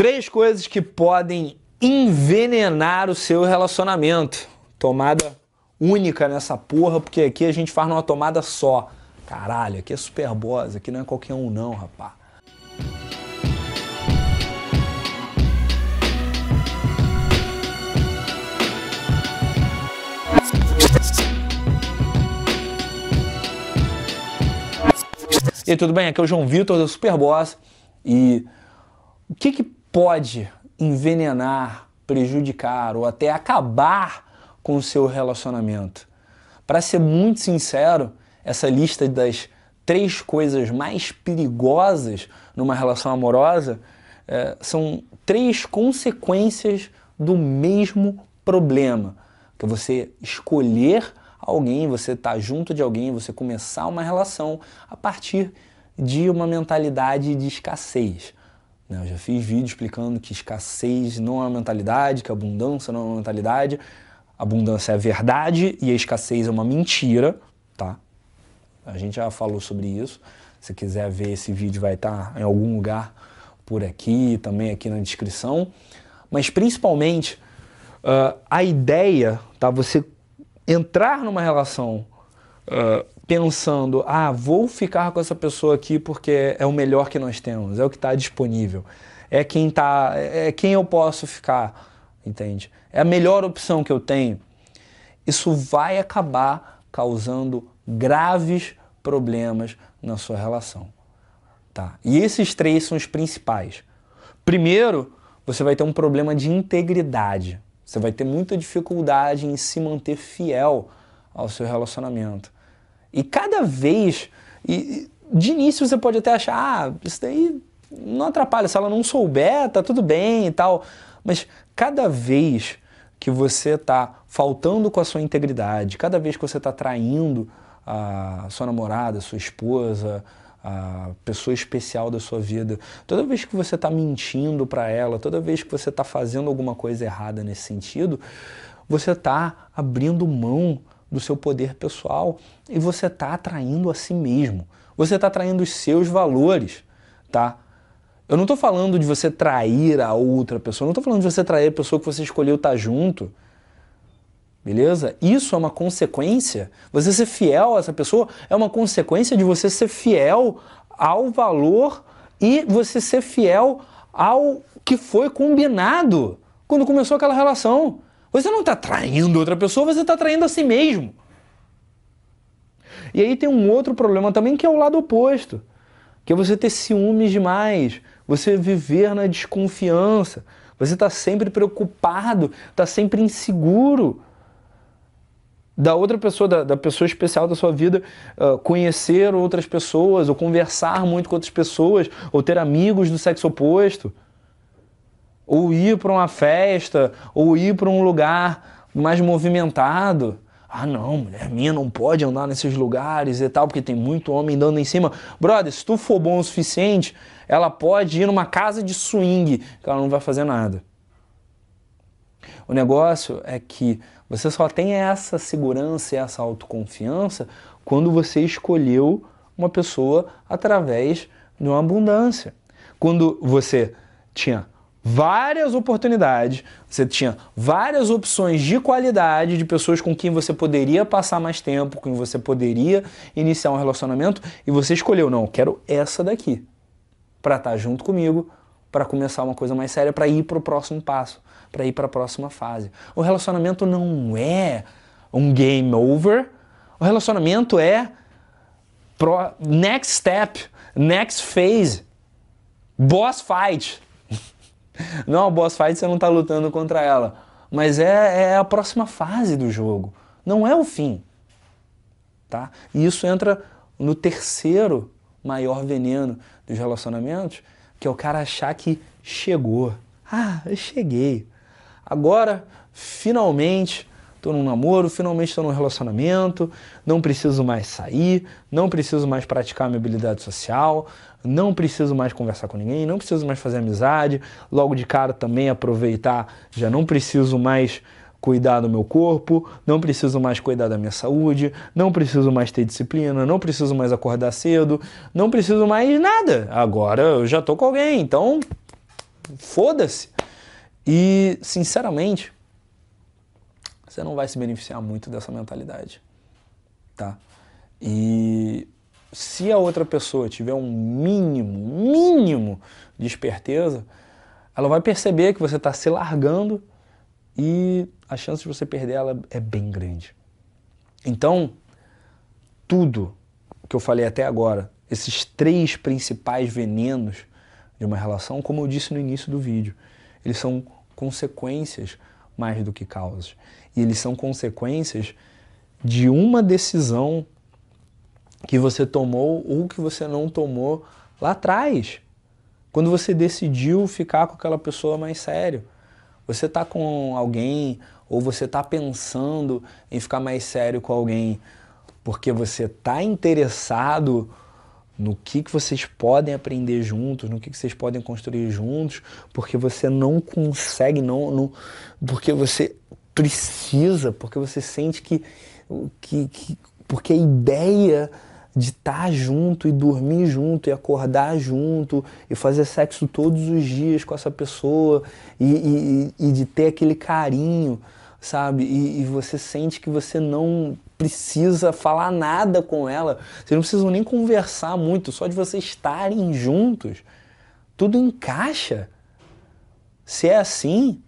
Três coisas que podem envenenar o seu relacionamento. Tomada única nessa porra, porque aqui a gente faz numa tomada só. Caralho, aqui é super boss, aqui não é qualquer um não, rapá. E aí, tudo bem? Aqui é o João Vitor do Superboss. E o que, que pode envenenar, prejudicar ou até acabar com o seu relacionamento? Para ser muito sincero, essa lista das três coisas mais perigosas numa relação amorosa é, são três consequências do mesmo problema, que é você escolher alguém, você estar tá junto de alguém, você começar uma relação a partir de uma mentalidade de escassez. Né? Eu já fiz vídeo explicando que escassez não é uma mentalidade, que abundância não é uma mentalidade. Abundância é verdade e a escassez é uma mentira, tá? A gente já falou sobre isso. Se quiser ver esse vídeo, vai estar em algum lugar por aqui, também aqui na descrição. Mas principalmente uh, a ideia, tá? Você entrar numa relação uh, pensando, ah, vou ficar com essa pessoa aqui porque é o melhor que nós temos, é o que está disponível, é quem tá, é quem eu posso ficar, entende? É a melhor opção que eu tenho. Isso vai acabar causando graves problemas na sua relação, tá? E esses três são os principais. Primeiro, você vai ter um problema de integridade. Você vai ter muita dificuldade em se manter fiel ao seu relacionamento. E cada vez, e de início você pode até achar, ah, isso daí não atrapalha, se ela não souber, tá tudo bem e tal. Mas cada vez que você está faltando com a sua integridade, cada vez que você está traindo a sua namorada, a sua esposa, a pessoa especial da sua vida. Toda vez que você está mentindo para ela, toda vez que você está fazendo alguma coisa errada nesse sentido, você está abrindo mão do seu poder pessoal e você está atraindo a si mesmo. Você está atraindo os seus valores, tá? Eu não estou falando de você trair a outra pessoa, não estou falando de você trair a pessoa que você escolheu estar tá junto. Beleza? Isso é uma consequência. Você ser fiel a essa pessoa é uma consequência de você ser fiel ao valor e você ser fiel ao que foi combinado quando começou aquela relação. Você não está traindo outra pessoa, você está traindo a si mesmo. E aí tem um outro problema também que é o lado oposto, que é você ter ciúmes demais, você viver na desconfiança, você está sempre preocupado, está sempre inseguro da outra pessoa, da, da, pessoa especial da sua vida, uh, conhecer outras pessoas, ou conversar muito com outras pessoas, ou ter amigos do sexo oposto, ou ir para uma festa, ou ir para um lugar mais movimentado. Ah, não, mulher minha não pode andar nesses lugares e tal, porque tem muito homem dando em cima. Brother, se tu for bom o suficiente, ela pode ir numa casa de swing, que ela não vai fazer nada. O negócio é que você só tem essa segurança e essa autoconfiança quando você escolheu uma pessoa através de uma abundância. Quando você tinha várias oportunidades, você tinha várias opções de qualidade de pessoas com quem você poderia passar mais tempo, com quem você poderia iniciar um relacionamento e você escolheu, não, quero essa daqui para estar tá junto comigo, para começar uma coisa mais séria, para ir para o próximo passo para ir para a próxima fase. O relacionamento não é um game over. O relacionamento é pro, next step, next phase, boss fight. Não, a boss fight você não está lutando contra ela, mas é, é a próxima fase do jogo. Não é o fim. Tá? E isso entra no terceiro maior veneno dos relacionamentos, que é o cara achar que chegou. Ah, eu cheguei. Agora, finalmente, estou num namoro, finalmente estou num relacionamento, não preciso mais sair, não preciso mais praticar minha habilidade social, não preciso mais conversar com ninguém, não preciso mais fazer amizade, logo de cara também aproveitar, já não preciso mais cuidar do meu corpo, não preciso mais cuidar da minha saúde, não preciso mais ter disciplina, não preciso mais acordar cedo, não preciso mais nada. Agora eu já tô com alguém, então foda-se. E, sinceramente, você não vai se beneficiar muito dessa mentalidade, tá? E se a outra pessoa tiver um mínimo, mínimo de esperteza, ela vai perceber que você está se largando e a chance de você perder ela é bem grande. Então, tudo que eu falei até agora, esses três principais venenos de uma relação, como eu disse no início do vídeo, eles são consequências mais do que causas. E eles são consequências de uma decisão que você tomou ou que você não tomou lá atrás. Quando você decidiu ficar com aquela pessoa mais sério. Você está com alguém ou você está pensando em ficar mais sério com alguém porque você está interessado no que, que vocês podem aprender juntos, no que, que vocês podem construir juntos, porque você não consegue, não, não porque você precisa, porque você sente que, que, que porque a ideia de estar junto e dormir junto e acordar junto e fazer sexo todos os dias com essa pessoa e, e, e de ter aquele carinho, sabe? E, e, você sente que você não precisa falar nada com ela, vocês não precisam nem conversar muito, só de vocês estarem juntos, tudo encaixa. Se é assim,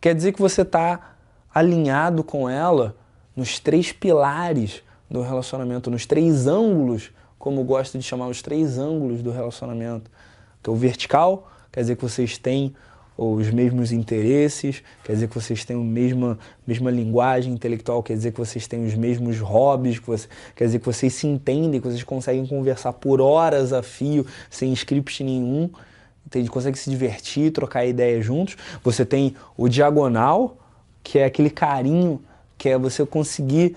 quer dizer que você está alinhado com ela nos três pilares do relacionamento, nos três ângulos, como eu gosto de chamar os três ângulos do relacionamento. Que é o vertical, quer dizer que vocês têm os mesmos interesses, quer dizer que vocês têm a mesma, mesma linguagem intelectual, quer dizer que vocês têm os mesmos hobbies, que você, quer dizer que vocês se entendem, que vocês conseguem conversar por horas a fio, sem script nenhum, entende? consegue se divertir, trocar ideias juntos. Você tem o diagonal, que é aquele carinho, que é você conseguir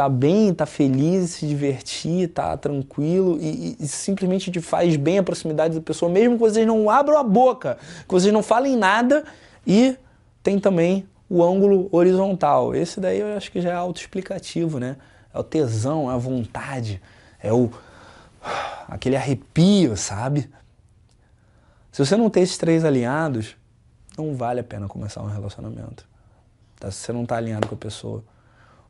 tá bem, tá feliz, se divertir, tá tranquilo e, e, simplesmente te faz bem a proximidade da pessoa, mesmo que vocês não abram a boca, que vocês não falem nada. E tem também o ângulo horizontal. Esse daí eu acho que já é autoexplicativo, né? É o tesão, é a vontade, é o aquele arrepio, sabe? Se você não tem esses três alinhados, não vale a pena começar um relacionamento. Tá? Se você não está alinhado com a pessoa.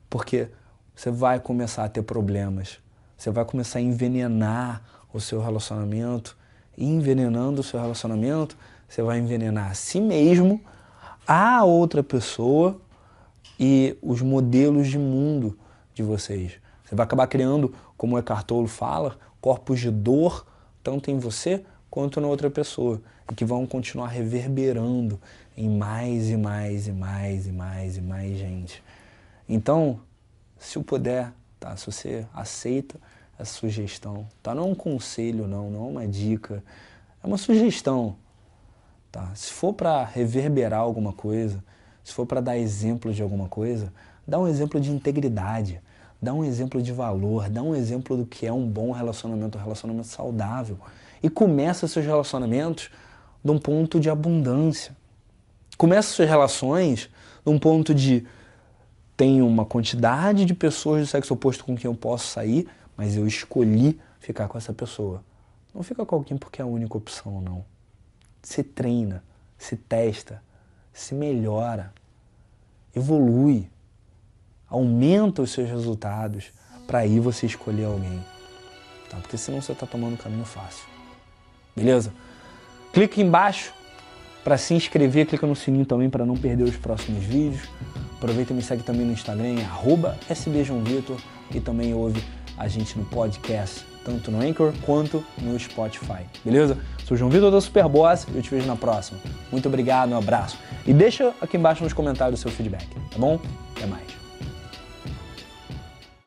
Porque você vai começar a ter problemas. Você vai começar a envenenar o seu relacionamento. E envenenando o seu relacionamento, você vai envenenar a si mesmo, a outra pessoa e os modelos de mundo de vocês. Você vai acabar criando, como o Eckhart Tolle fala, corpos de dor, tanto em você quanto na outra pessoa, e que vão continuar reverberando em mais e mais e mais e mais e mais gente. Então, se eu puder, tá? Se você aceita essa sugestão, tá? Não é um conselho, não, não é uma dica, é uma sugestão, tá? Se for para reverberar alguma coisa, se for para dar exemplo de alguma coisa, dá um exemplo de integridade, dá um exemplo de valor, dá um exemplo do que é um bom relacionamento, um relacionamento saudável. E começa seus relacionamentos de um ponto de abundância. Começa suas relações de um ponto de tenho uma quantidade de pessoas do sexo oposto com quem eu posso sair, mas eu escolhi ficar com essa pessoa. Não fica com alguém porque é a única opção, não. Se treina, se testa, se melhora, evolui, aumenta os seus resultados para aí você escolher alguém. Tá? Porque senão você está tomando um caminho fácil. Beleza? Clique embaixo para se inscrever, clica no sininho também para não perder os próximos vídeos. Aproveita e me segue também no Instagram, sbjoãovitor e também ouve a gente no podcast, tanto no Anchor quanto no Spotify. Beleza? Sou o João Vitor da Superboss e eu te vejo na próxima. Muito obrigado, um abraço. E deixa aqui embaixo nos comentários o seu feedback, tá bom? Até mais.